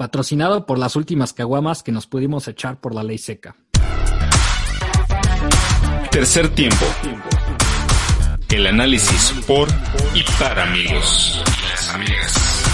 patrocinado por las últimas caguamas que nos pudimos echar por la ley seca. Tercer tiempo. El análisis por y para amigos. Las amigas.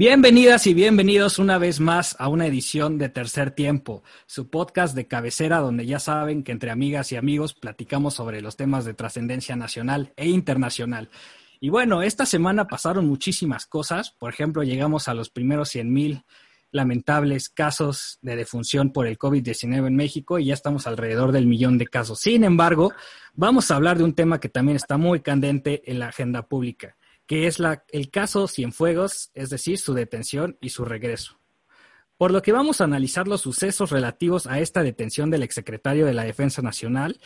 Bienvenidas y bienvenidos una vez más a una edición de Tercer Tiempo, su podcast de cabecera donde ya saben que entre amigas y amigos platicamos sobre los temas de trascendencia nacional e internacional. Y bueno, esta semana pasaron muchísimas cosas, por ejemplo, llegamos a los primeros 100 mil lamentables casos de defunción por el COVID-19 en México y ya estamos alrededor del millón de casos. Sin embargo, vamos a hablar de un tema que también está muy candente en la agenda pública que es la, el caso Cienfuegos, es decir, su detención y su regreso. Por lo que vamos a analizar los sucesos relativos a esta detención del exsecretario de la Defensa Nacional,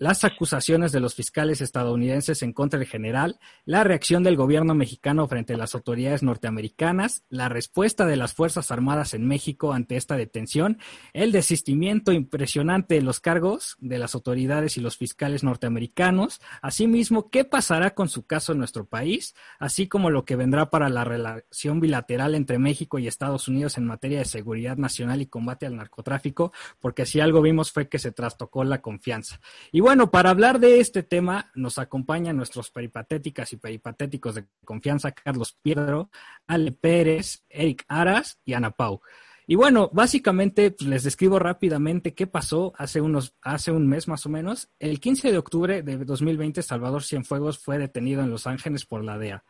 las acusaciones de los fiscales estadounidenses en contra del general, la reacción del gobierno mexicano frente a las autoridades norteamericanas, la respuesta de las Fuerzas Armadas en México ante esta detención, el desistimiento impresionante de los cargos de las autoridades y los fiscales norteamericanos, asimismo, qué pasará con su caso en nuestro país, así como lo que vendrá para la relación bilateral entre México y Estados Unidos en materia de seguridad nacional y combate al narcotráfico, porque si algo vimos fue que se trastocó la confianza. Y bueno, para hablar de este tema nos acompañan nuestros peripatéticas y peripatéticos de confianza, Carlos Piedro, Ale Pérez, Eric Aras y Ana Pau. Y bueno, básicamente pues, les describo rápidamente qué pasó hace unos hace un mes más o menos. El 15 de octubre de 2020 Salvador Cienfuegos fue detenido en Los Ángeles por la DEA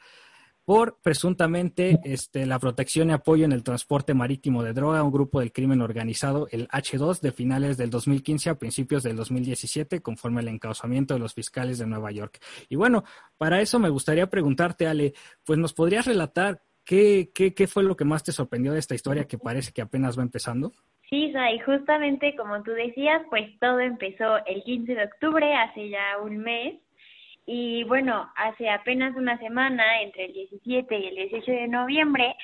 por presuntamente este, la protección y apoyo en el transporte marítimo de droga a un grupo del crimen organizado, el H2, de finales del 2015 a principios del 2017, conforme al encauzamiento de los fiscales de Nueva York. Y bueno, para eso me gustaría preguntarte, Ale, pues nos podrías relatar qué, qué, qué fue lo que más te sorprendió de esta historia que parece que apenas va empezando. Sí, y justamente como tú decías, pues todo empezó el 15 de octubre, hace ya un mes, y bueno, hace apenas una semana, entre el 17 y el 18 de noviembre,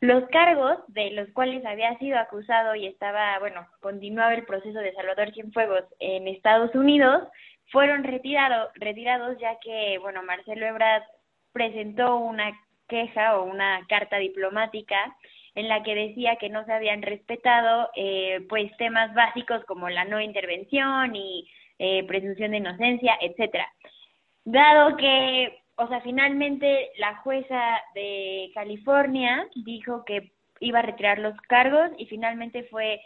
los cargos de los cuales había sido acusado y estaba, bueno, continuaba el proceso de Salvador Cienfuegos en Estados Unidos, fueron retirado, retirados ya que, bueno, Marcelo Ebrard presentó una queja o una carta diplomática en la que decía que no se habían respetado eh, pues temas básicos como la no intervención y eh, presunción de inocencia, etcétera dado que, o sea, finalmente la jueza de California dijo que iba a retirar los cargos y finalmente fue,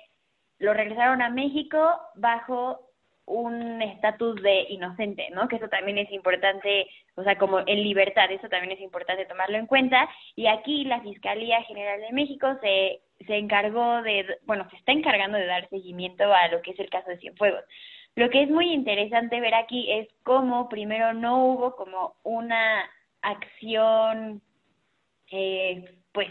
lo regresaron a México bajo un estatus de inocente, ¿no? Que eso también es importante, o sea, como en libertad, eso también es importante tomarlo en cuenta. Y aquí la Fiscalía General de México se, se encargó de, bueno, se está encargando de dar seguimiento a lo que es el caso de Cienfuegos. Lo que es muy interesante ver aquí es cómo primero no hubo como una acción, eh, pues,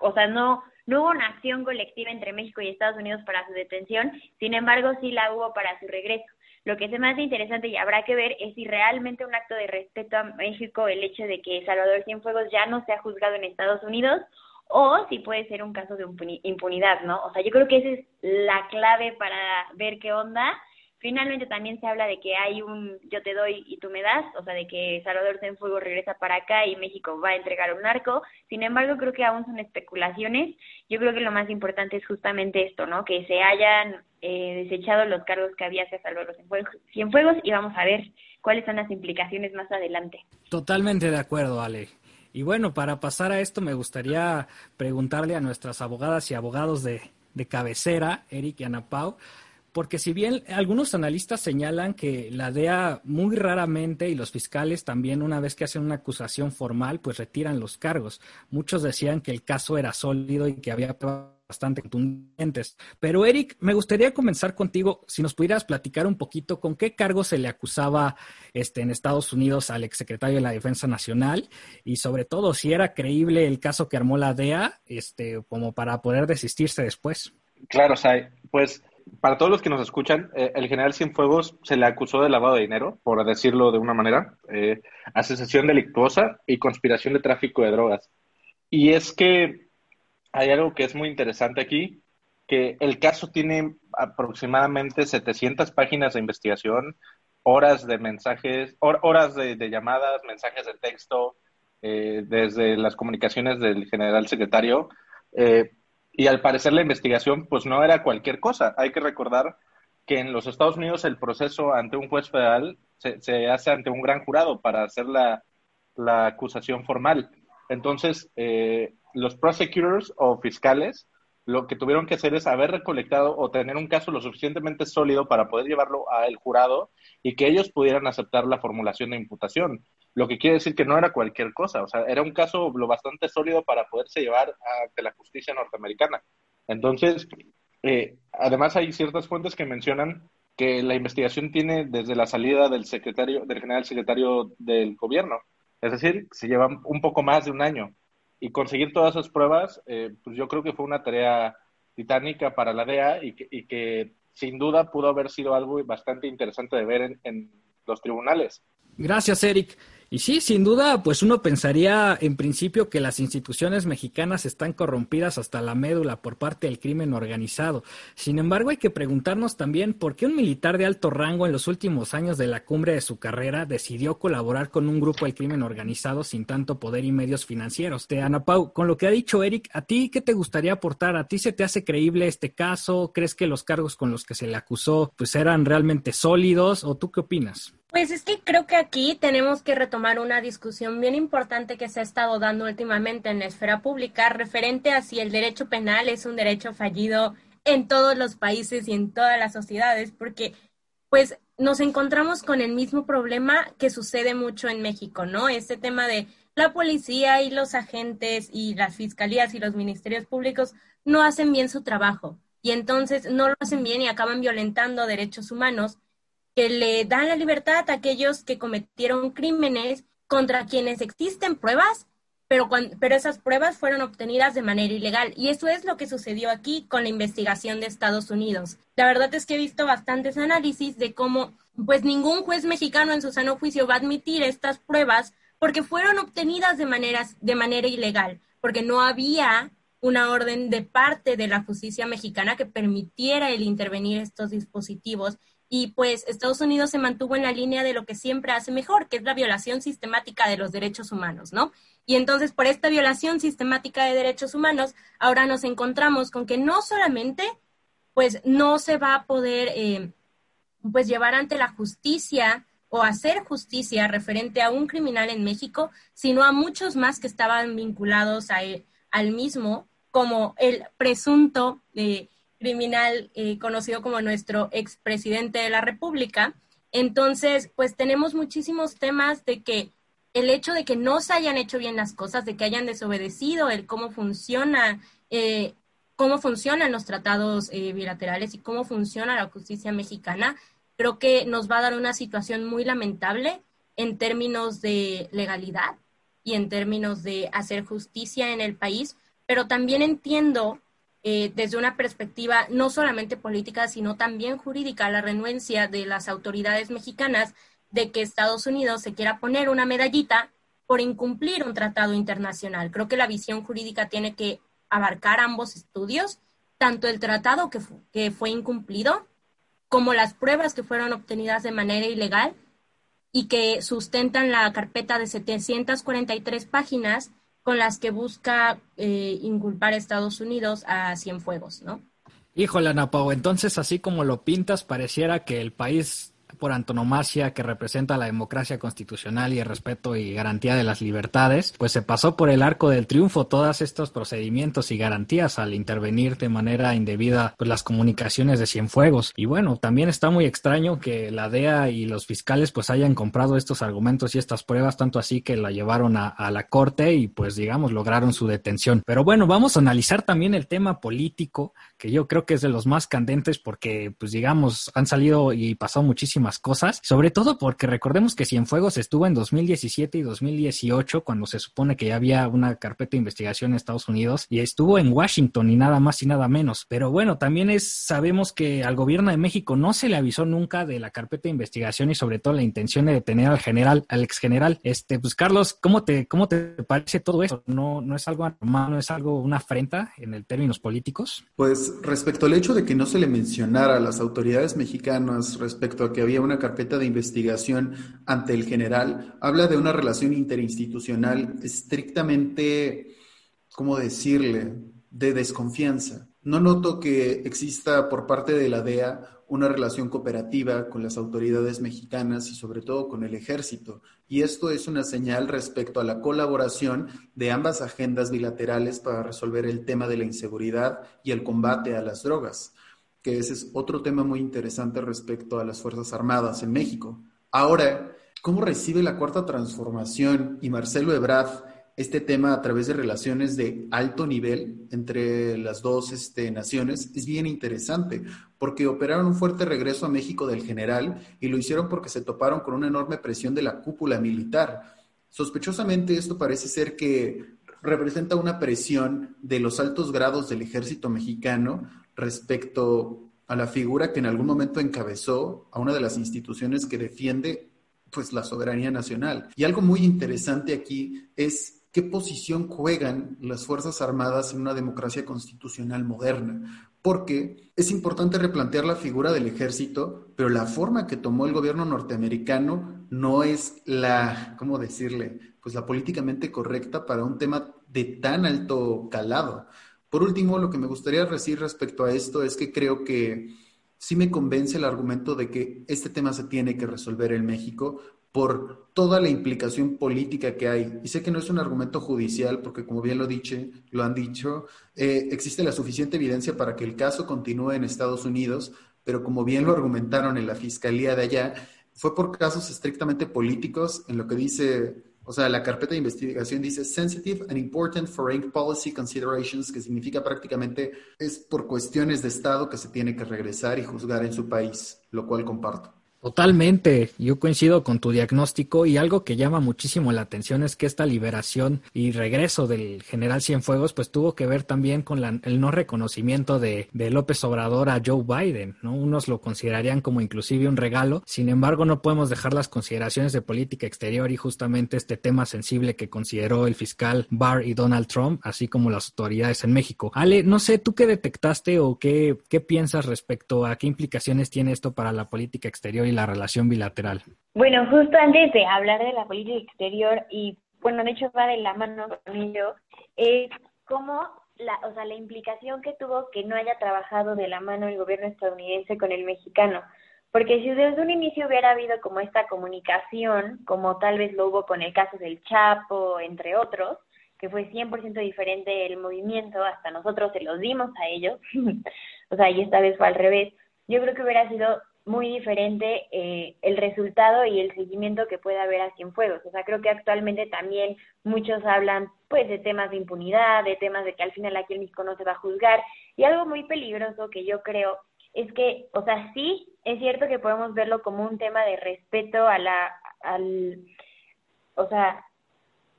o sea, no, no hubo una acción colectiva entre México y Estados Unidos para su detención, sin embargo sí la hubo para su regreso. Lo que es más interesante y habrá que ver es si realmente un acto de respeto a México el hecho de que Salvador Cienfuegos ya no sea juzgado en Estados Unidos o si puede ser un caso de impunidad, ¿no? O sea, yo creo que esa es la clave para ver qué onda Finalmente también se habla de que hay un yo te doy y tú me das, o sea, de que Salvador Cienfuegos regresa para acá y México va a entregar un narco. Sin embargo, creo que aún son especulaciones. Yo creo que lo más importante es justamente esto, ¿no? Que se hayan eh, desechado los cargos que había hacia Salvador Cienfuegos y vamos a ver cuáles son las implicaciones más adelante. Totalmente de acuerdo, Ale. Y bueno, para pasar a esto me gustaría preguntarle a nuestras abogadas y abogados de, de cabecera, Eric y Ana Pau, porque si bien algunos analistas señalan que la DEA muy raramente y los fiscales también una vez que hacen una acusación formal, pues retiran los cargos. Muchos decían que el caso era sólido y que había bastante contundentes. Pero Eric, me gustaría comenzar contigo, si nos pudieras platicar un poquito con qué cargo se le acusaba este, en Estados Unidos al exsecretario de la Defensa Nacional y sobre todo si era creíble el caso que armó la DEA este, como para poder desistirse después. Claro, Sai. Pues para todos los que nos escuchan, eh, el general Cienfuegos se le acusó de lavado de dinero, por decirlo de una manera, eh, asociación delictuosa y conspiración de tráfico de drogas. Y es que hay algo que es muy interesante aquí, que el caso tiene aproximadamente 700 páginas de investigación, horas de mensajes, horas de, llamadas, mensajes de texto, eh, desde las comunicaciones del general secretario. Eh, y al parecer la investigación pues no era cualquier cosa. Hay que recordar que en los Estados Unidos el proceso ante un juez federal se, hace ante un gran jurado para hacer la, acusación formal. Entonces, eh, los prosecutors o fiscales lo que tuvieron que hacer es haber recolectado o tener un caso lo suficientemente sólido para poder llevarlo al jurado y que ellos pudieran aceptar la formulación de imputación. Lo que quiere decir que no era cualquier cosa, o sea, era un caso lo bastante sólido para poderse llevar ante la justicia norteamericana. Entonces, eh, además hay ciertas fuentes que mencionan que la investigación tiene desde la salida del secretario, del general secretario del gobierno. Es decir, se lleva un poco más de un año y conseguir todas esas pruebas, eh, pues yo creo que fue una tarea titánica para la DEA y que, y que, sin duda pudo haber sido algo bastante interesante de ver en, en los tribunales. Gracias, Eric. Y sí, sin duda, pues uno pensaría en principio que las instituciones mexicanas están corrompidas hasta la médula por parte del crimen organizado. Sin embargo, hay que preguntarnos también por qué un militar de alto rango en los últimos años de la cumbre de su carrera decidió colaborar con un grupo del crimen organizado sin tanto poder y medios financieros. De Ana Pau, con lo que ha dicho Eric, ¿a ti qué te gustaría aportar? ¿A ti se te hace creíble este caso? ¿Crees que los cargos con los que se le acusó pues eran realmente sólidos? ¿O tú qué opinas? Pues es que creo que aquí tenemos que retomar una discusión bien importante que se ha estado dando últimamente en la esfera pública referente a si el derecho penal es un derecho fallido en todos los países y en todas las sociedades, porque pues nos encontramos con el mismo problema que sucede mucho en México, ¿no? Este tema de la policía y los agentes y las fiscalías y los ministerios públicos no hacen bien su trabajo y entonces no lo hacen bien y acaban violentando derechos humanos que le dan la libertad a aquellos que cometieron crímenes contra quienes existen pruebas, pero, pero esas pruebas fueron obtenidas de manera ilegal. Y eso es lo que sucedió aquí con la investigación de Estados Unidos. La verdad es que he visto bastantes análisis de cómo, pues ningún juez mexicano en su sano juicio va a admitir estas pruebas porque fueron obtenidas de, maneras, de manera ilegal, porque no había una orden de parte de la justicia mexicana que permitiera el intervenir estos dispositivos y pues Estados Unidos se mantuvo en la línea de lo que siempre hace mejor, que es la violación sistemática de los derechos humanos, ¿no? Y entonces por esta violación sistemática de derechos humanos, ahora nos encontramos con que no solamente pues no se va a poder eh, pues llevar ante la justicia o hacer justicia referente a un criminal en México, sino a muchos más que estaban vinculados a al mismo, como el presunto eh, criminal eh, conocido como nuestro expresidente de la República. Entonces, pues tenemos muchísimos temas de que el hecho de que no se hayan hecho bien las cosas, de que hayan desobedecido el cómo funciona, eh, cómo funcionan los tratados eh, bilaterales y cómo funciona la justicia mexicana, creo que nos va a dar una situación muy lamentable en términos de legalidad y en términos de hacer justicia en el país, pero también entiendo eh, desde una perspectiva no solamente política, sino también jurídica, la renuencia de las autoridades mexicanas de que Estados Unidos se quiera poner una medallita por incumplir un tratado internacional. Creo que la visión jurídica tiene que abarcar ambos estudios, tanto el tratado que, que fue incumplido como las pruebas que fueron obtenidas de manera ilegal y que sustentan la carpeta de 743 páginas con las que busca eh, inculpar a Estados Unidos a Cienfuegos, ¿no? Híjole, Ana entonces así como lo pintas, pareciera que el país por antonomasia que representa la democracia constitucional y el respeto y garantía de las libertades, pues se pasó por el arco del triunfo todos estos procedimientos y garantías al intervenir de manera indebida pues, las comunicaciones de Cienfuegos. Y bueno, también está muy extraño que la DEA y los fiscales pues hayan comprado estos argumentos y estas pruebas, tanto así que la llevaron a, a la corte y pues digamos lograron su detención. Pero bueno, vamos a analizar también el tema político, que yo creo que es de los más candentes porque pues digamos han salido y pasado muchísimas cosas, sobre todo porque recordemos que Cienfuegos estuvo en 2017 y 2018 cuando se supone que ya había una carpeta de investigación en Estados Unidos y estuvo en Washington y nada más y nada menos. Pero bueno, también es sabemos que al gobierno de México no se le avisó nunca de la carpeta de investigación y sobre todo la intención de detener al general, al ex general. Este, pues Carlos, ¿cómo te cómo te parece todo eso? ¿No no es algo normal, no es algo una afrenta en el términos políticos? Pues respecto al hecho de que no se le mencionara a las autoridades mexicanas respecto a que había una carpeta de investigación ante el general, habla de una relación interinstitucional estrictamente, ¿cómo decirle?, de desconfianza. No noto que exista por parte de la DEA una relación cooperativa con las autoridades mexicanas y sobre todo con el ejército. Y esto es una señal respecto a la colaboración de ambas agendas bilaterales para resolver el tema de la inseguridad y el combate a las drogas, que ese es otro tema muy interesante respecto a las Fuerzas Armadas en México. Ahora, ¿cómo recibe la cuarta transformación y Marcelo Ebrard este tema a través de relaciones de alto nivel entre las dos este, naciones es bien interesante, porque operaron un fuerte regreso a México del general y lo hicieron porque se toparon con una enorme presión de la cúpula militar. Sospechosamente esto parece ser que representa una presión de los altos grados del ejército mexicano respecto a la figura que en algún momento encabezó a una de las instituciones que defiende pues la soberanía nacional. Y algo muy interesante aquí es qué posición juegan las Fuerzas Armadas en una democracia constitucional moderna. Porque es importante replantear la figura del ejército, pero la forma que tomó el gobierno norteamericano no es la, ¿cómo decirle? Pues la políticamente correcta para un tema de tan alto calado. Por último, lo que me gustaría decir respecto a esto es que creo que sí me convence el argumento de que este tema se tiene que resolver en México, por toda la implicación política que hay. Y sé que no es un argumento judicial, porque como bien lo, dicho, lo han dicho, eh, existe la suficiente evidencia para que el caso continúe en Estados Unidos, pero como bien lo argumentaron en la fiscalía de allá, fue por casos estrictamente políticos, en lo que dice, o sea, la carpeta de investigación dice sensitive and important foreign policy considerations, que significa prácticamente es por cuestiones de Estado que se tiene que regresar y juzgar en su país, lo cual comparto. Totalmente, yo coincido con tu diagnóstico y algo que llama muchísimo la atención es que esta liberación y regreso del general Cienfuegos pues tuvo que ver también con el no reconocimiento de, López Obrador a Joe Biden, ¿no? Unos lo considerarían como inclusive un regalo, sin embargo no podemos dejar las consideraciones de política exterior y justamente este tema sensible que consideró el fiscal Barr y Donald Trump, así como las autoridades en México. Ale, no sé, ¿tú qué detectaste o qué, qué piensas respecto a qué implicaciones tiene esto para la política exterior la relación bilateral? Bueno, justo antes de hablar de la política exterior y, bueno, de hecho va de la mano con ello, es cómo la, o sea, la implicación que tuvo que no haya trabajado de la mano el gobierno estadounidense con el mexicano. Porque si desde un inicio hubiera habido como esta comunicación, como tal vez lo hubo con el caso del Chapo, entre otros, que fue 100% diferente el movimiento, hasta nosotros se los dimos a ellos, o sea, y esta vez fue al revés, yo creo que hubiera sido muy diferente eh, el resultado y el seguimiento que puede haber a Cienfuegos. O sea, creo que actualmente también muchos hablan pues de temas de impunidad, de temas de que al final aquí en México no se va a juzgar. Y algo muy peligroso que yo creo es que, o sea, sí es cierto que podemos verlo como un tema de respeto a la, al, o sea,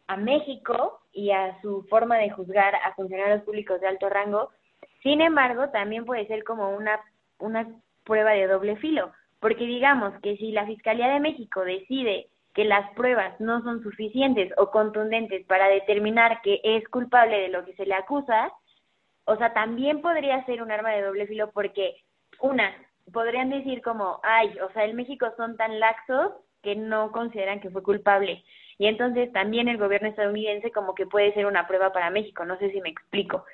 a México y a su forma de juzgar a funcionarios públicos de alto rango. Sin embargo, también puede ser como una, una prueba de doble filo, porque digamos que si la Fiscalía de México decide que las pruebas no son suficientes o contundentes para determinar que es culpable de lo que se le acusa, o sea, también podría ser un arma de doble filo porque, una, podrían decir como, ay, o sea, en México son tan laxos que no consideran que fue culpable. Y entonces también el gobierno estadounidense como que puede ser una prueba para México, no sé si me explico.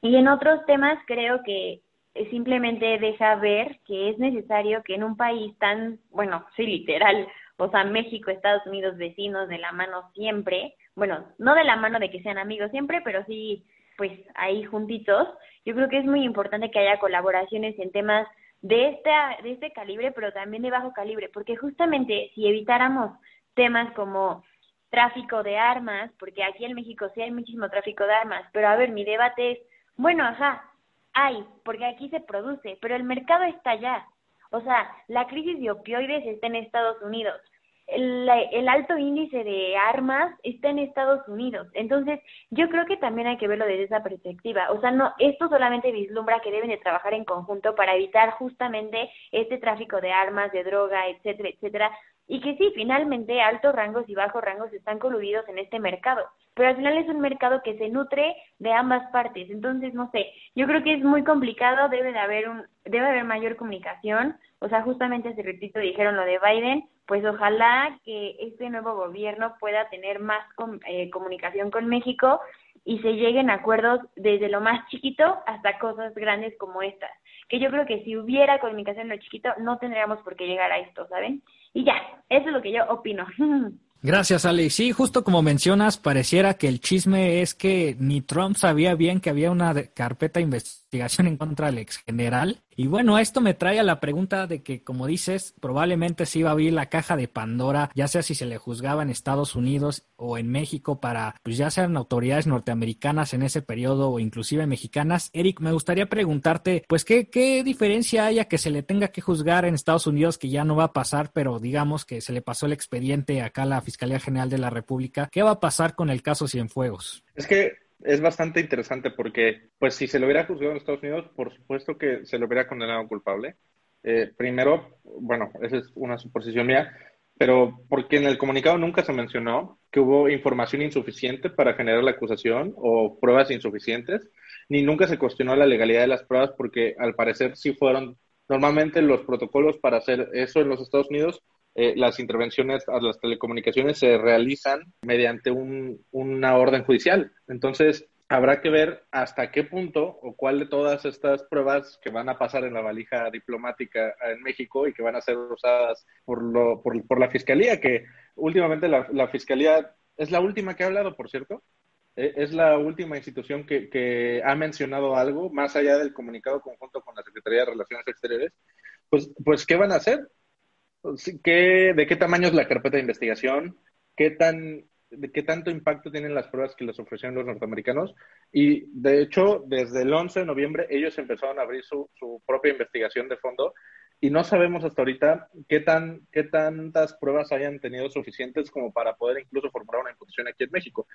Y en otros temas creo que simplemente deja ver que es necesario que en un país tan, bueno, sí, literal, o sea, México, Estados Unidos, vecinos de la mano siempre, bueno, no de la mano de que sean amigos siempre, pero sí, pues ahí juntitos, yo creo que es muy importante que haya colaboraciones en temas de este, de este calibre, pero también de bajo calibre, porque justamente si evitáramos temas como tráfico de armas, porque aquí en México sí hay muchísimo tráfico de armas, pero a ver, mi debate es, bueno, ajá, hay, porque aquí se produce, pero el mercado está allá. O sea, la crisis de opioides está en Estados Unidos. El, el, alto índice de armas está en Estados Unidos. Entonces, yo creo que también hay que verlo desde esa perspectiva. O sea, no, esto solamente vislumbra que deben de trabajar en conjunto para evitar justamente este tráfico de armas, de droga, etcétera, etcétera, y que sí, finalmente altos rangos y bajos rangos están coludidos en este mercado, pero al final es un mercado que se nutre de ambas partes, entonces no sé, yo creo que es muy complicado, debe de haber un debe haber mayor comunicación, o sea, justamente hace ratito dijeron lo de Biden, pues ojalá que este nuevo gobierno pueda tener más eh, comunicación con México y se lleguen a acuerdos desde lo más chiquito hasta cosas grandes como estas. Que yo creo que si hubiera comunicación en lo chiquito, no tendríamos por qué llegar a esto, ¿saben? Y ya, eso es lo que yo opino. Gracias, Alex. Sí, justo como mencionas, pareciera que el chisme es que ni Trump sabía bien que había una carpeta de investigación en contra del ex general y bueno, esto me trae a la pregunta de que, como dices, probablemente se iba a abrir la caja de Pandora, ya sea si se le juzgaba en Estados Unidos o en México para, pues ya sean autoridades norteamericanas en ese periodo o inclusive mexicanas. Eric, me gustaría preguntarte, pues, ¿qué, qué diferencia haya que se le tenga que juzgar en Estados Unidos, que ya no va a pasar, pero digamos que se le pasó el expediente acá a la Fiscalía General de la República? ¿Qué va a pasar con el caso Cienfuegos? Es que es bastante interesante porque, pues, si se lo hubiera juzgado en Estados Unidos, por supuesto que se lo hubiera condenado culpable. Eh, primero, bueno, esa es una suposición mía, pero porque en el comunicado nunca se mencionó que hubo información insuficiente para generar la acusación o pruebas insuficientes, ni nunca se cuestionó la legalidad de las pruebas porque al parecer sí fueron normalmente los protocolos para hacer eso en los Estados Unidos eh, las intervenciones a las telecomunicaciones se realizan mediante un, una orden judicial. Entonces, habrá que ver hasta qué punto o cuál de todas estas pruebas que van a pasar en la valija diplomática en México y que van a ser usadas por, lo, por, por la Fiscalía, que últimamente la, la, Fiscalía es la última que ha hablado, por cierto. E, es la última institución que, que ha mencionado algo, más allá del comunicado conjunto con la Secretaría de Relaciones Exteriores. Pues, pues ¿qué van a hacer? ¿Qué, ¿De qué tamaño es la carpeta de investigación? ¿Qué, tan, de ¿Qué tanto impacto tienen las pruebas que les ofrecieron los norteamericanos? Y de hecho, desde el 11 de noviembre, ellos empezaron a abrir su, propia investigación de fondo y no sabemos hasta ahorita qué tantas pruebas hayan tenido suficientes como para poder incluso formular una imputación aquí en México.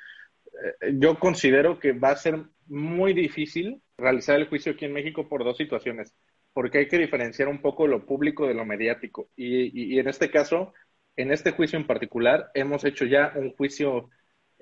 Eh, yo considero que va a ser muy difícil realizar el juicio aquí en México por dos situaciones porque hay que diferenciar un poco lo público de lo mediático. Y, en este caso, en este juicio en particular, hemos hecho ya un juicio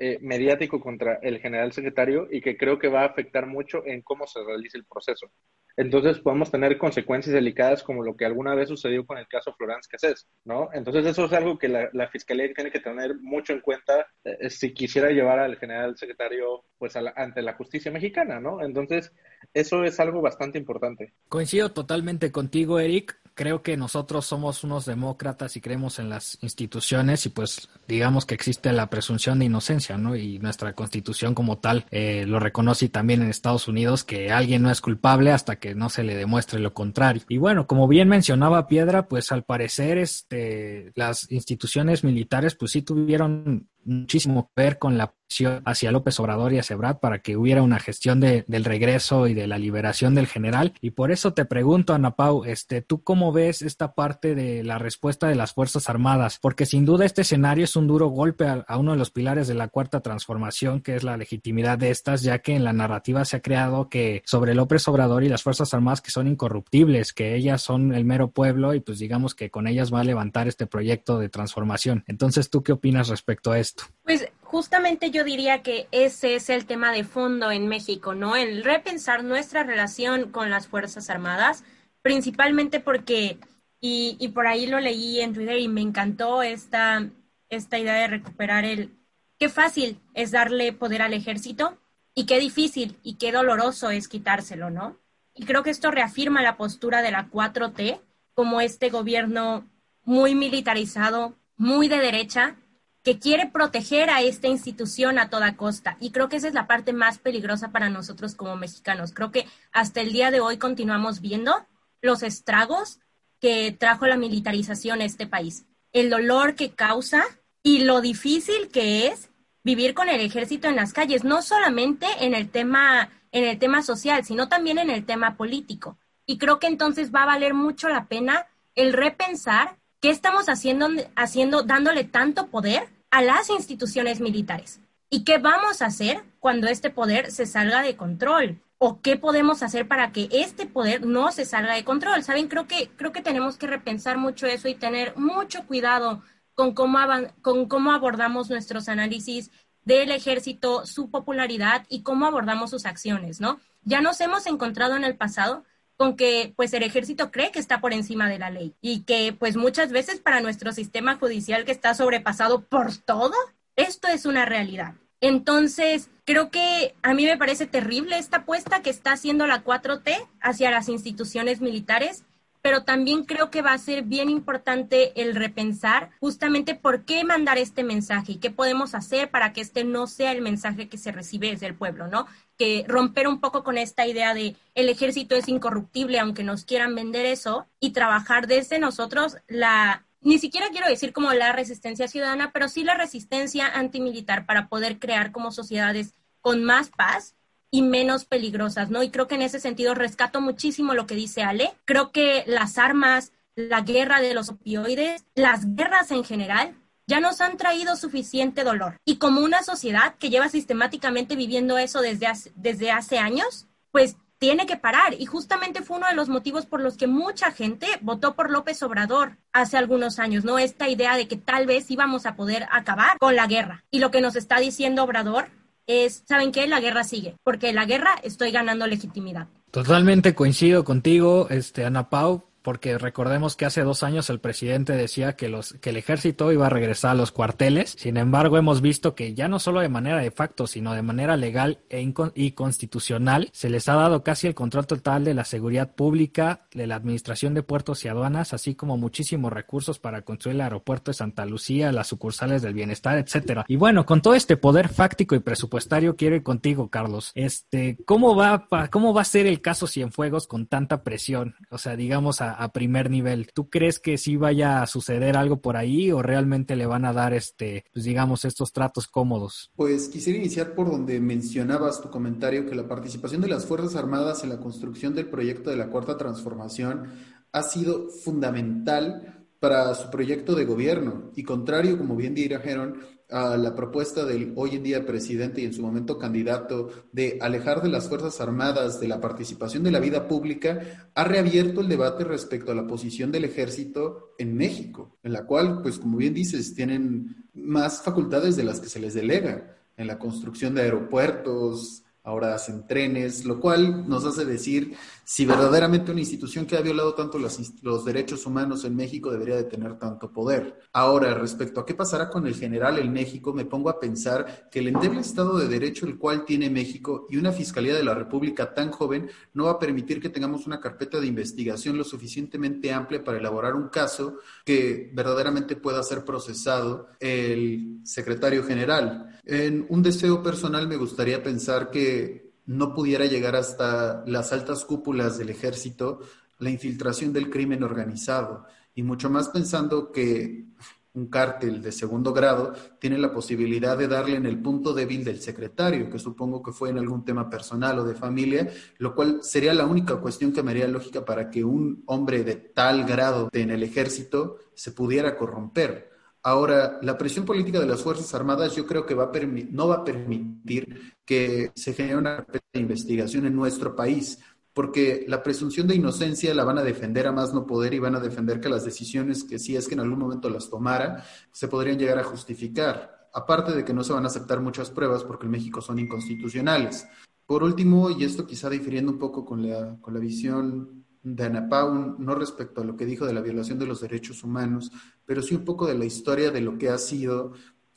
eh, mediático contra el general secretario y que creo que va a afectar mucho en cómo se realiza el proceso. Entonces podemos tener consecuencias delicadas como lo que alguna vez sucedió con el caso Florence Cassés, ¿no? Entonces eso es algo que la, Fiscalía tiene que tener mucho en cuenta eh, si quisiera llevar al general secretario pues ante la justicia mexicana, ¿no? Entonces eso es algo bastante importante. Coincido totalmente contigo, Eric creo que nosotros somos unos demócratas y creemos en las instituciones y pues digamos que existe la presunción de inocencia, ¿no? Y nuestra constitución como tal eh, lo reconoce también en Estados Unidos que alguien no es culpable hasta que no se le demuestre lo contrario. Y bueno, como bien mencionaba Piedra, pues al parecer este, las instituciones militares pues sí tuvieron muchísimo que ver con la presión hacia López Obrador y hacia Brad para que hubiera una gestión de, del regreso y de la liberación del general. Y por eso te pregunto, Ana Pau, este, ¿tú cómo ves esta parte de la respuesta de las Fuerzas Armadas? Porque sin duda este escenario es un duro golpe a, a uno de los pilares de la cuarta transformación, que es la legitimidad de estas, ya que en la narrativa se ha creado que sobre López Obrador y las Fuerzas Armadas que son incorruptibles, que ellas son el mero pueblo y pues digamos que con ellas va a levantar este proyecto de transformación. Entonces, ¿tú qué opinas respecto a Pues justamente yo diría que ese es el tema de fondo en México, ¿no? El repensar nuestra relación con las Fuerzas Armadas, principalmente porque, y, y por ahí lo leí en Twitter y me encantó esta, esta idea de recuperar el, qué fácil es darle poder al ejército y qué difícil y qué doloroso es quitárselo, ¿no? Y creo que esto reafirma la postura de la 4T como este gobierno muy militarizado, muy de derecha, que quiere proteger a esta institución a toda costa. Y creo que esa es la parte más peligrosa para nosotros como mexicanos. Creo que hasta el día de hoy continuamos viendo los estragos que trajo la militarización a este país, el dolor que causa y lo difícil que es vivir con el ejército en las calles, no solamente en el tema en el tema social, sino también en el tema político. Y creo que entonces va a valer mucho la pena el repensar qué estamos haciendo, haciendo dándole tanto poder a las instituciones militares. ¿Y qué vamos a hacer cuando este poder se salga de control? ¿O qué podemos hacer para que este poder no se salga de control? Saben, creo que, creo que tenemos que repensar mucho eso y tener mucho cuidado con cómo, con cómo abordamos nuestros análisis del ejército, su popularidad y cómo abordamos sus acciones, ¿no? Ya nos hemos encontrado en el pasado con que pues el ejército cree que está por encima de la ley y que pues muchas veces para nuestro sistema judicial que está sobrepasado por todo, esto es una realidad. Entonces, creo que a mí me parece terrible esta apuesta que está haciendo la 4T hacia las instituciones militares pero también creo que va a ser bien importante el repensar justamente por qué mandar este mensaje y qué podemos hacer para que este no sea el mensaje que se recibe desde el pueblo, ¿no? Que romper un poco con esta idea de el ejército es incorruptible, aunque nos quieran vender eso, y trabajar desde nosotros la ni siquiera quiero decir como la resistencia ciudadana, pero sí la resistencia antimilitar para poder crear como sociedades con más paz y menos peligrosas, ¿no? Y creo que en ese sentido rescato muchísimo lo que dice Ale. Creo que las armas, la guerra de los opioides, las guerras en general, ya nos han traído suficiente dolor. Y como una sociedad que lleva sistemáticamente viviendo eso desde hace, desde hace años, pues tiene que parar. Y justamente fue uno de los motivos por los que mucha gente votó por López Obrador hace algunos años, ¿no? Esta idea de que tal vez íbamos a poder acabar con la guerra. Y lo que nos está diciendo Obrador es, ¿saben qué? La guerra sigue, porque la guerra estoy ganando legitimidad. Totalmente coincido contigo, este, Ana Pau porque recordemos que hace dos años el presidente decía que, los, que el ejército iba a regresar a los cuarteles. Sin embargo, hemos visto que ya no solo de manera de facto, sino de manera legal e y constitucional, se les ha dado casi el control total de la seguridad pública, de la administración de puertos y aduanas, así como muchísimos recursos para construir el aeropuerto de Santa Lucía, las sucursales del bienestar, etcétera. Y bueno, con todo este poder fáctico y presupuestario, quiero ir contigo, Carlos. Este, ¿cómo va, cómo va a ser el caso Cienfuegos con tanta presión? O sea, digamos a a, primer nivel. ¿Tú crees que sí vaya a suceder algo por ahí o realmente le van a dar este, pues digamos, estos tratos cómodos? Pues quisiera iniciar por donde mencionabas tu comentario que la participación de las Fuerzas Armadas en la construcción del proyecto de la Cuarta Transformación ha sido fundamental para su proyecto de gobierno y contrario, como bien dijeron, a la propuesta del hoy en día presidente y en su momento candidato de alejar de las Fuerzas Armadas de la participación de la vida pública, ha reabierto el debate respecto a la posición del ejército en México, en la cual, pues como bien dices, tienen más facultades de las que se les delega en la construcción de aeropuertos, ahora hacen trenes, lo cual nos hace decir si verdaderamente una institución que ha violado tanto los, los, derechos humanos en México debería de tener tanto poder. Ahora, respecto a qué pasará con el general en México, me pongo a pensar que el endeble Estado de Derecho el cual tiene México y una Fiscalía de la República tan joven no va a permitir que tengamos una carpeta de investigación lo suficientemente amplia para elaborar un caso que verdaderamente pueda ser procesado el secretario general. En un deseo personal me gustaría pensar que no pudiera llegar hasta las altas cúpulas del ejército la infiltración del crimen organizado, y mucho más pensando que un cártel de segundo grado tiene la posibilidad de darle en el punto débil del secretario, que supongo que fue en algún tema personal o de familia, lo cual sería la única cuestión que me haría lógica para que un hombre de tal grado en el ejército se pudiera corromper. Ahora, la presión política de las Fuerzas Armadas yo creo que va a no va a permitir que se genere una investigación en nuestro país, porque la presunción de inocencia la van a defender a más no poder y van a defender que las decisiones que si es que en algún momento las tomara, se podrían llegar a justificar. Aparte de que no se van a aceptar muchas pruebas porque en México son inconstitucionales. Por último, y esto quizá difiriendo un poco con la, con la visión de Ana Pau, no respecto a lo que dijo de la violación de los derechos humanos, pero sí un poco de la historia de lo que ha sido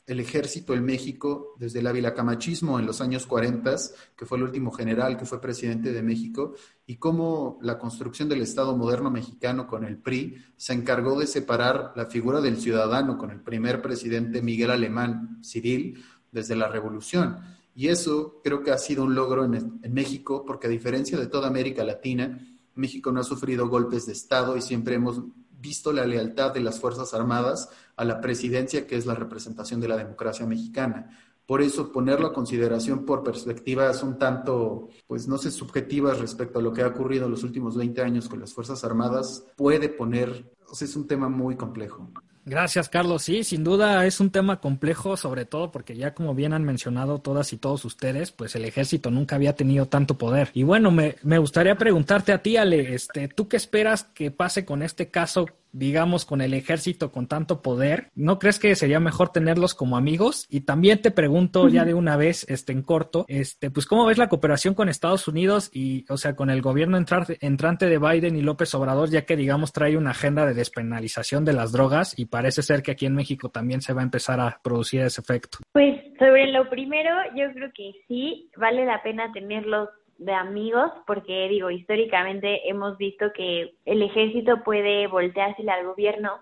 el ejército en México desde el avilacamachismo en los años 40, que fue el último general que fue presidente de México, y cómo la construcción del Estado moderno mexicano con el PRI se encargó de separar la figura del ciudadano con el primer presidente Miguel Alemán Civil desde la revolución. Y eso creo que ha sido un logro en, en México, porque a diferencia de toda América Latina, México no ha sufrido golpes de Estado y siempre hemos visto la lealtad de las Fuerzas Armadas a la presidencia, que es la representación de la democracia mexicana. Por eso, ponerlo a consideración por perspectivas un tanto, pues no sé, subjetivas respecto a lo que ha ocurrido en los últimos 20 años con las Fuerzas Armadas, puede poner, o sea, es un tema muy complejo. Gracias, Carlos. Sí, sin duda es un tema complejo, sobre todo porque ya como bien han mencionado todas y todos ustedes, pues el ejército nunca había tenido tanto poder. Y bueno, me, gustaría preguntarte a ti, Ale, este, ¿tú qué esperas que pase con este caso digamos, con el ejército con tanto poder, ¿no crees que sería mejor tenerlos como amigos? Y también te pregunto ya de una vez, este, en corto, este, pues, ¿cómo ves la cooperación con Estados Unidos y, o sea, con el gobierno entrante de Biden y López Obrador, ya que, digamos, trae una agenda de despenalización de las drogas y parece ser que aquí en México también se va a empezar a producir ese efecto? Pues, sobre lo primero, yo creo que sí, vale la pena tenerlos de amigos, porque digo, históricamente hemos visto que el ejército puede voltearse al gobierno,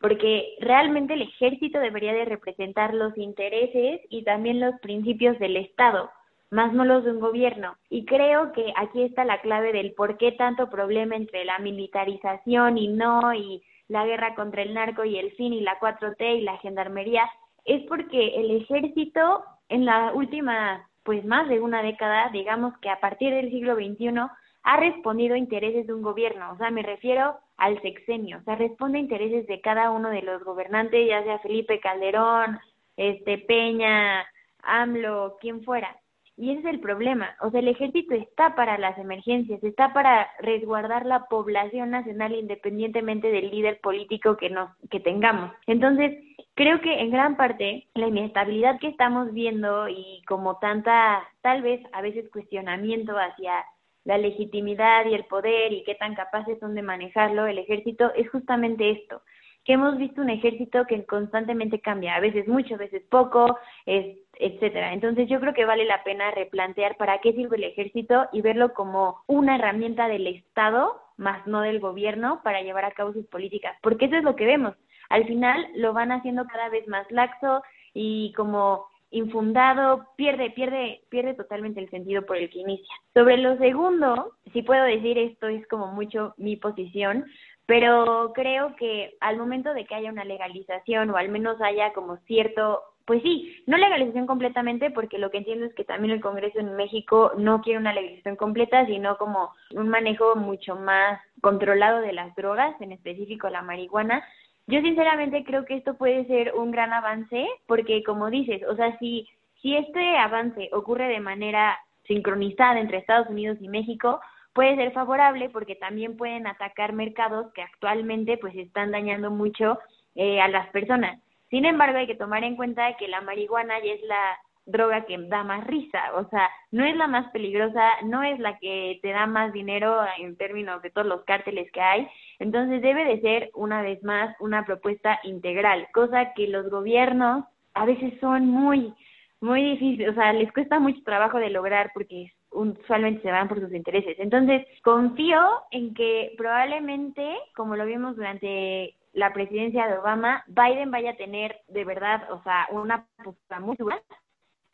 porque realmente el ejército debería de representar los intereses y también los principios del Estado, más no los de un gobierno. Y creo que aquí está la clave del por qué tanto problema entre la militarización y no, y la guerra contra el narco y el fin y la 4T y la gendarmería, es porque el ejército en la última pues más de una década, digamos que a partir del siglo XXI, ha respondido a intereses de un gobierno, o sea, me refiero al sexenio, o sea, responde a intereses de cada uno de los gobernantes, ya sea Felipe Calderón, este Peña, AMLO, quien fuera. Y ese es el problema. O sea, el ejército está para las emergencias, está para resguardar la población nacional independientemente del líder político que nos que tengamos. Entonces, creo que en gran parte la inestabilidad que estamos viendo y como tanta tal vez a veces cuestionamiento hacia la legitimidad y el poder y qué tan capaces son de manejarlo el ejército es justamente esto que hemos visto un ejército que constantemente cambia, a veces mucho, a veces poco, es, etcétera. Entonces yo creo que vale la pena replantear para qué sirve el ejército y verlo como una herramienta del Estado, más no del gobierno, para llevar a cabo sus políticas, porque eso es lo que vemos. Al final lo van haciendo cada vez más laxo y como infundado, pierde, pierde, pierde totalmente el sentido por el que inicia. Sobre lo segundo, si puedo decir esto es como mucho mi posición, pero creo que al momento de que haya una legalización o al menos haya como cierto, pues sí, no legalización completamente porque lo que entiendo es que también el Congreso en México no quiere una legalización completa, sino como un manejo mucho más controlado de las drogas, en específico la marihuana. Yo sinceramente creo que esto puede ser un gran avance porque como dices, o sea, si si este avance ocurre de manera sincronizada entre Estados Unidos y México, puede ser favorable porque también pueden atacar mercados que actualmente pues están dañando mucho eh, a las personas. Sin embargo, hay que tomar en cuenta que la marihuana ya es la droga que da más risa, o sea, no es la más peligrosa, no es la que te da más dinero en términos de todos los cárteles que hay, entonces debe de ser una vez más una propuesta integral, cosa que los gobiernos a veces son muy muy difíciles, o sea, les cuesta mucho trabajo de lograr porque usualmente se van por sus intereses. Entonces, confío en que probablemente, como lo vimos durante la presidencia de Obama, Biden vaya a tener de verdad, o sea, una postura muy dura.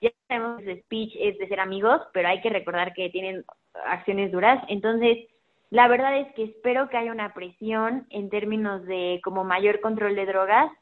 Ya sabemos que el speech es de ser amigos, pero hay que recordar que tienen acciones duras. Entonces, la verdad es que espero que haya una presión en términos de como mayor control de drogas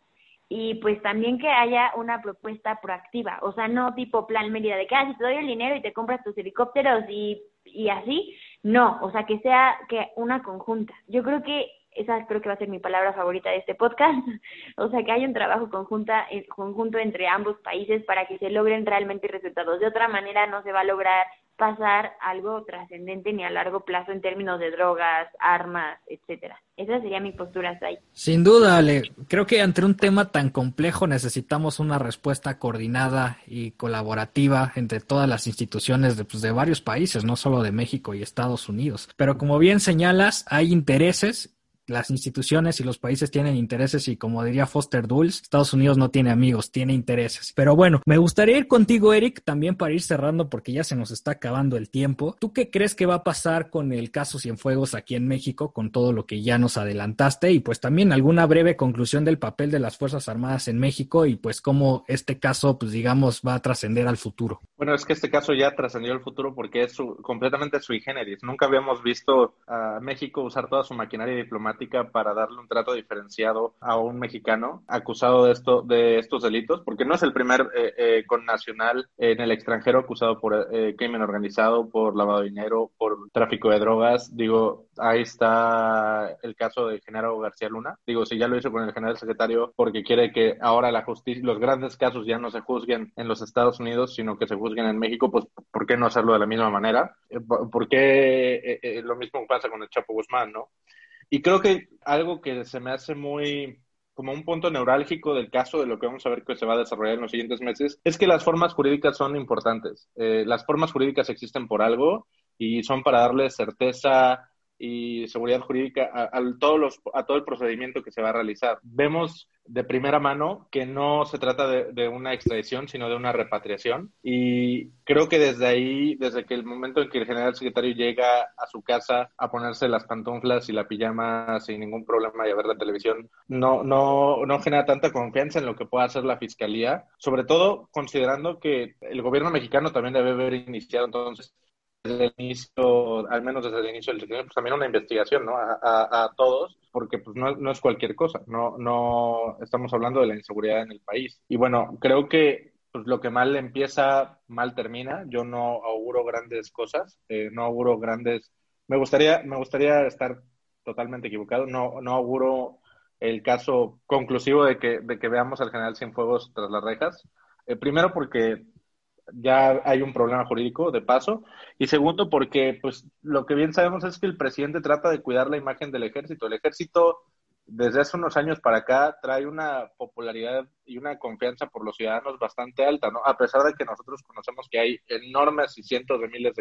y pues también que haya una propuesta proactiva, o sea, no tipo plan Mérida de que ah, si te doy el dinero y te compras tus helicópteros y, y así, no, o sea, que sea que una conjunta. Yo creo que esa creo que va a ser mi palabra favorita de este podcast, o sea, que haya un trabajo conjunta, conjunto entre ambos países para que se logren realmente resultados. De otra manera no se va a lograr pasar algo trascendente ni a largo plazo en términos de drogas, armas, etcétera. Esa sería mi postura ahí. Sin duda, Ale. Creo que ante un tema tan complejo necesitamos una respuesta coordinada y colaborativa entre todas las instituciones de, pues, de varios países, no solo de México y Estados Unidos. Pero como bien señalas, hay intereses las instituciones y los países tienen intereses y como diría Foster Dulles, Estados Unidos no tiene amigos, tiene intereses. Pero bueno, me gustaría ir contigo, Eric, también para ir cerrando porque ya se nos está acabando el tiempo. ¿Tú qué crees que va a pasar con el caso Cienfuegos aquí en México, con todo lo que ya nos adelantaste y pues también alguna breve conclusión del papel de las Fuerzas Armadas en México y pues cómo este caso, pues digamos, va a trascender al futuro? Bueno, es que este caso ya trascendió al futuro porque es completamente sui generis. Nunca habíamos visto a México usar toda su maquinaria diplomática para darle un trato diferenciado a un mexicano acusado de esto de estos delitos, porque no es el primer eh, eh, connacional en el extranjero acusado por eh, crimen organizado, por lavado de dinero, por tráfico de drogas. Digo, ahí está el caso de Genaro García Luna. Digo, si ya lo hizo con el general secretario porque quiere que ahora la justicia, los grandes casos ya no se juzguen en los Estados Unidos, sino que se juzguen en México, pues ¿por qué no hacerlo de la misma manera? ¿Por qué lo mismo pasa con el Chapo Guzmán, no? Y creo que algo que se me hace muy como un punto neurálgico del caso de lo que vamos a ver que se va a desarrollar en los siguientes meses, es que las formas jurídicas son importantes. Eh, las formas jurídicas existen por algo y son para darle certeza y seguridad jurídica a, todos los, a todo el procedimiento que se va a realizar. Vemos de primera mano que no se trata de, una extradición, sino de una repatriación. Y creo que desde ahí, desde que el momento en que el general secretario llega a su casa a ponerse las pantuflas y la pijama sin ningún problema y a ver la televisión, no, no, no genera tanta confianza en lo que pueda hacer la fiscalía, sobre todo considerando que el gobierno mexicano también debe haber iniciado entonces desde el inicio, al menos desde el inicio del pues también una investigación, ¿no? A, a, todos, porque pues no, no, es cualquier cosa, no, no estamos hablando de la inseguridad en el país. Y bueno, creo que pues, lo que mal empieza, mal termina. Yo no auguro grandes cosas, eh, no auguro grandes... Me gustaría, me gustaría estar totalmente equivocado, no, no auguro el caso conclusivo de que, de que veamos al general Cienfuegos tras las rejas. Eh, primero porque ya hay un problema jurídico de paso. Y segundo, porque pues lo que bien sabemos es que el presidente trata de cuidar la imagen del ejército. El ejército desde hace unos años para acá trae una popularidad y una confianza por los ciudadanos bastante alta, ¿no? A pesar de que nosotros conocemos que hay enormes y cientos de miles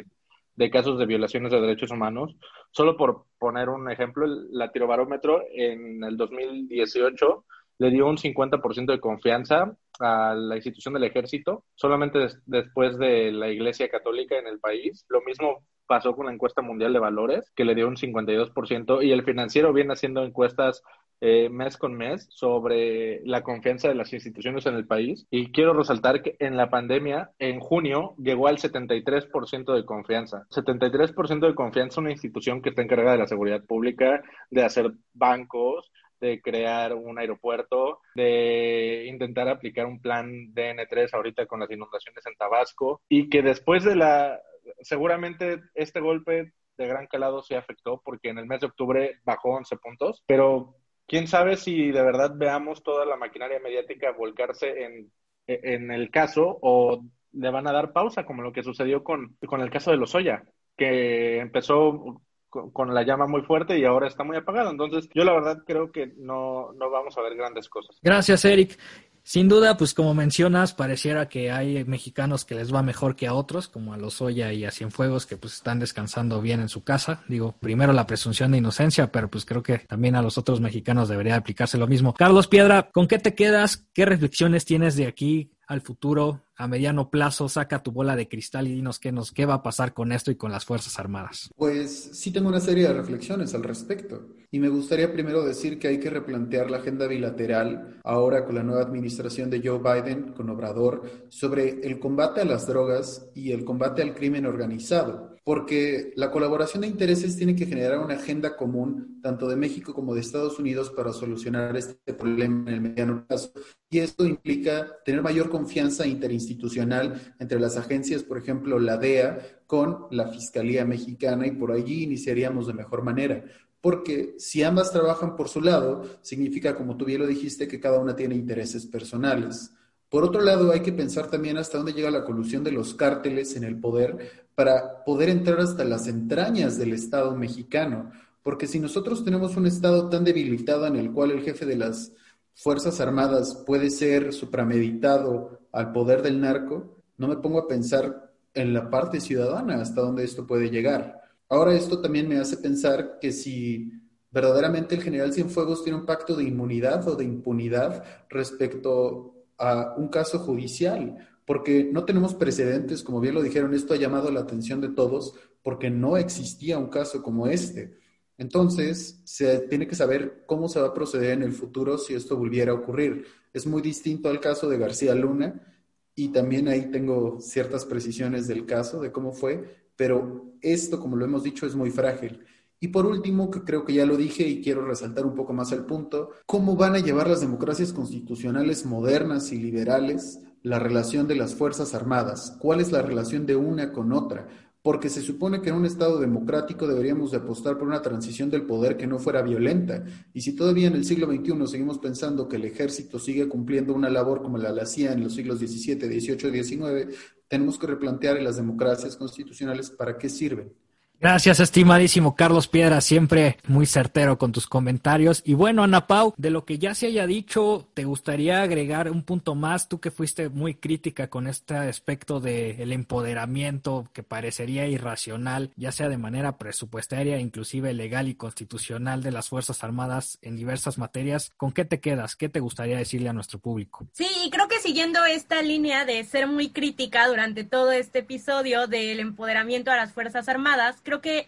de, casos de violaciones de derechos humanos. Solo por poner un ejemplo, el Latirobarómetro en el 2018 le dio un 50% de confianza a la institución del ejército, solamente después de la Iglesia Católica en el país. Lo mismo pasó con la encuesta mundial de valores, que le dio un 52%, y el financiero viene haciendo encuestas eh, mes con mes sobre la confianza de las instituciones en el país. Y quiero resaltar que en la pandemia, en junio, llegó al 73% de confianza. 73% de confianza una institución que está encargada de la seguridad pública, de hacer bancos, de crear un aeropuerto, de intentar aplicar un plan DN3 ahorita con las inundaciones en Tabasco y que después de la, seguramente este golpe de gran calado se afectó porque en el mes de octubre bajó 11 puntos, pero quién sabe si de verdad veamos toda la maquinaria mediática volcarse en, en el caso o le van a dar pausa como lo que sucedió con, con el caso de Lozoya, que empezó con, la llama muy fuerte y ahora está muy apagado. Entonces, yo la verdad creo que no, no vamos a ver grandes cosas. Gracias, Eric. Sin duda, pues como mencionas, pareciera que hay mexicanos que les va mejor que a otros, como a los Oya y a Cienfuegos, que pues están descansando bien en su casa. Digo, primero la presunción de inocencia, pero pues creo que también a los otros mexicanos debería aplicarse lo mismo. Carlos Piedra, ¿con qué te quedas? ¿Qué reflexiones tienes de aquí al futuro, a mediano plazo, saca tu bola de cristal y dinos qué, nos, qué va a pasar con esto y con las Fuerzas Armadas. Pues sí tengo una serie de reflexiones al respecto. Y me gustaría primero decir que hay que replantear la agenda bilateral ahora con la nueva administración de Joe Biden, con Obrador, sobre el combate a las drogas y el combate al crimen organizado porque la colaboración de intereses tiene que generar una agenda común, tanto de México como de Estados Unidos, para solucionar este problema en el mediano plazo. Y esto implica tener mayor confianza interinstitucional entre las agencias, por ejemplo, la DEA con la Fiscalía Mexicana, y por allí iniciaríamos de mejor manera. Porque si ambas trabajan por su lado, significa, como tú bien lo dijiste, que cada una tiene intereses personales. Por otro lado, hay que pensar también hasta dónde llega la colusión de los cárteles en el poder para poder entrar hasta las entrañas del Estado mexicano. Porque si nosotros tenemos un Estado tan debilitado en el cual el jefe de las Fuerzas Armadas puede ser suprameditado al poder del narco, no me pongo a pensar en la parte ciudadana hasta dónde esto puede llegar. Ahora esto también me hace pensar que si verdaderamente el general Cienfuegos tiene un pacto de inmunidad o de impunidad respecto a un caso judicial, porque no tenemos precedentes, como bien lo dijeron, esto ha llamado la atención de todos, porque no existía un caso como este. Entonces, se tiene que saber cómo se va a proceder en el futuro si esto volviera a ocurrir. Es muy distinto al caso de García Luna y también ahí tengo ciertas precisiones del caso, de cómo fue, pero esto, como lo hemos dicho, es muy frágil. Y por último, que creo que ya lo dije y quiero resaltar un poco más el punto, ¿cómo van a llevar las democracias constitucionales modernas y liberales la relación de las Fuerzas Armadas? ¿Cuál es la relación de una con otra? porque se supone que en un Estado democrático deberíamos de apostar por una transición del poder que no fuera violenta. Y si todavía en el siglo XXI seguimos pensando que el ejército sigue cumpliendo una labor como la hacía en los siglos XVII, XVIII y XIX, tenemos que replantear en las democracias constitucionales para qué sirven. Gracias, estimadísimo Carlos Piedra, siempre muy certero con tus comentarios. Y bueno, Ana Pau, de lo que ya se haya dicho, ¿te gustaría agregar un punto más? Tú que fuiste muy crítica con este aspecto del empoderamiento que parecería irracional, ya sea de manera presupuestaria, inclusive legal y constitucional de las Fuerzas Armadas en diversas materias. ¿Con qué te quedas? ¿Qué te gustaría decirle a nuestro público? Sí, y creo que siguiendo esta línea de ser muy crítica durante todo este episodio del empoderamiento a las Fuerzas Armadas, creo que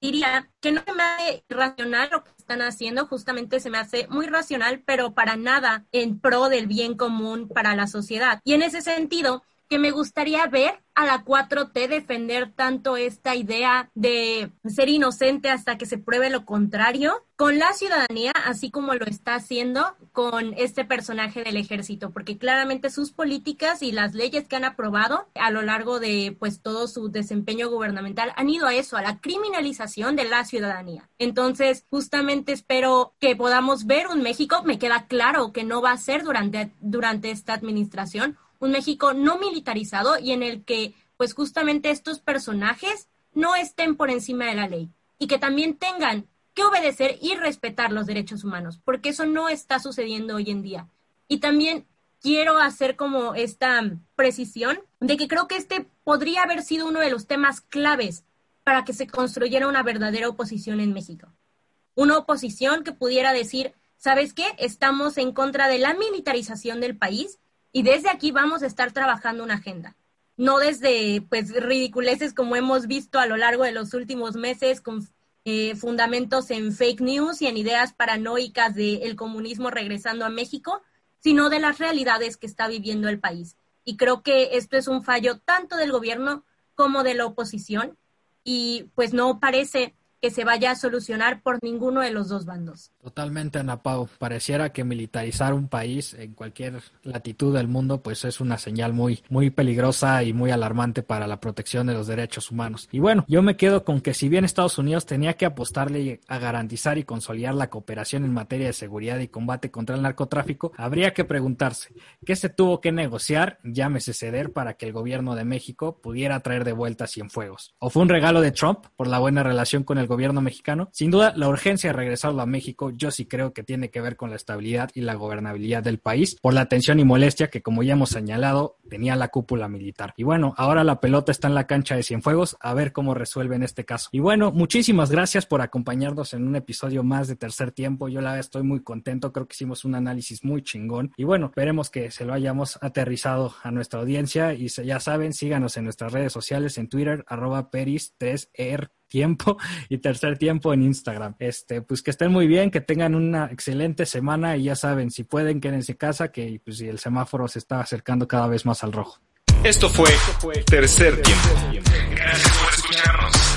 diría que no me hace racional lo que están haciendo, justamente se me hace muy racional, pero para nada en pro del bien común para la sociedad. Y en ese sentido, que me gustaría ver a la 4T defender tanto esta idea de ser inocente hasta que se pruebe lo contrario con la ciudadanía, así como lo está haciendo con este personaje del ejército, porque claramente sus políticas y las leyes que han aprobado a lo largo de pues todo su desempeño gubernamental han ido a eso, a la criminalización de la ciudadanía. Entonces, justamente espero que podamos ver un México, me queda claro que no va a ser durante, durante esta administración, un México no militarizado y en el que pues justamente estos personajes no estén por encima de la ley y que también tengan que obedecer y respetar los derechos humanos, porque eso no está sucediendo hoy en día. Y también quiero hacer como esta precisión de que creo que este podría haber sido uno de los temas claves para que se construyera una verdadera oposición en México. Una oposición que pudiera decir, ¿sabes qué? Estamos en contra de la militarización del país y desde aquí vamos a estar trabajando una agenda. No desde pues ridiculeces como hemos visto a lo largo de los últimos meses con eh, fundamentos en fake news y en ideas paranoicas del comunismo regresando a México, sino de las realidades que está viviendo el país. Y creo que esto es un fallo tanto del gobierno como de la oposición y pues no parece que se vaya a solucionar por ninguno de los dos bandos. Totalmente, Ana. Pareciera que militarizar un país en cualquier latitud del mundo, pues es una señal muy, muy peligrosa y muy alarmante para la protección de los derechos humanos. Y bueno, yo me quedo con que si bien Estados Unidos tenía que apostarle a garantizar y consolidar la cooperación en materia de seguridad y combate contra el narcotráfico, habría que preguntarse, ¿qué se tuvo que negociar, llámese ceder, para que el gobierno de México pudiera traer de vuelta Cienfuegos? ¿O fue un regalo de Trump por la buena relación con el gobierno mexicano. Sin duda, la urgencia de regresarlo a México, yo sí creo que tiene que ver con la estabilidad y la gobernabilidad del país, por la tensión y molestia que, como ya hemos señalado, tenía la cúpula militar. Y bueno, ahora la pelota está en la cancha de Cienfuegos, a ver cómo resuelven este caso. Y bueno, muchísimas gracias por acompañarnos en un episodio más de tercer tiempo. Yo la estoy muy contento, creo que hicimos un análisis muy chingón. Y bueno, esperemos que se lo hayamos aterrizado a nuestra audiencia. Y ya saben, síganos en nuestras redes sociales, en Twitter, arroba peris3er tiempo y tercer tiempo en Instagram. Este, pues que estén muy bien, que tengan una excelente semana y ya saben, si pueden, quédense en casa, que pues el semáforo se está acercando cada vez más al rojo. Esto fue Tercer Tiempo. Gracias por escucharnos.